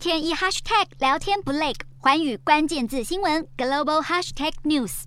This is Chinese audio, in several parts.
天一 hashtag 聊天不累，环宇关键字新闻 global hashtag news。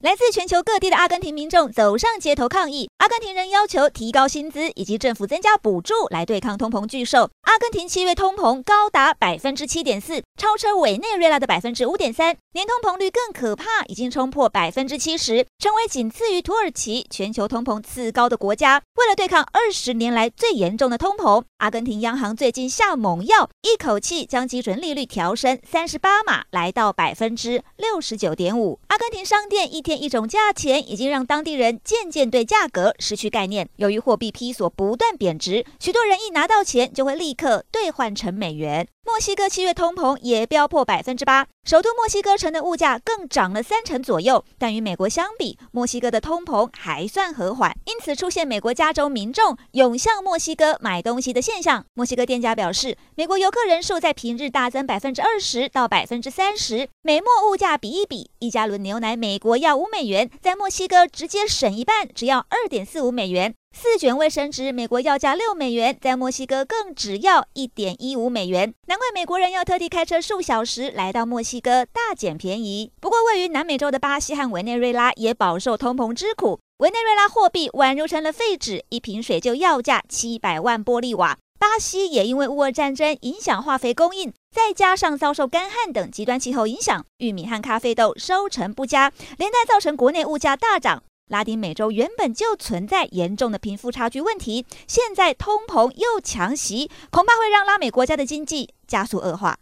来自全球各地的阿根廷民众走上街头抗议，阿根廷人要求提高薪资以及政府增加补助来对抗通膨巨兽。阿根廷七月通膨高达百分之七点四，超车委内瑞拉的百分之五点三，年通膨率更可怕，已经冲破百分之七十，成为仅次于土耳其全球通膨次高的国家。为了对抗二十年来最严重的通膨，阿根廷央行最近下猛药，一口气将基准利率调升三十八码，来到百分之六十九点五。阿根廷商店一天一种价钱已经让当地人渐渐对价格失去概念。由于货币披索不断贬值，许多人一拿到钱就会立可兑换成美元。墨西哥七月通膨也飙破百分之八，首都墨西哥城的物价更涨了三成左右。但与美国相比，墨西哥的通膨还算和缓，因此出现美国加州民众涌向墨西哥买东西的现象。墨西哥店家表示，美国游客人数在平日大增百分之二十到百分之三十。美墨物价比一比，一加仑牛奶美国要五美元，在墨西哥直接省一半，只要二点四五美元。四卷卫生纸，美国要价六美元，在墨西哥更只要一点一五美元。难怪美国人要特地开车数小时来到墨西哥大捡便宜。不过，位于南美洲的巴西和委内瑞拉也饱受通膨之苦。委内瑞拉货币宛如成了废纸，一瓶水就要价七百万玻利瓦。巴西也因为乌俄战争影响化肥供应，再加上遭受干旱等极端气候影响，玉米和咖啡豆收成不佳，连带造成国内物价大涨。拉丁美洲原本就存在严重的贫富差距问题，现在通膨又强袭，恐怕会让拉美国家的经济加速恶化。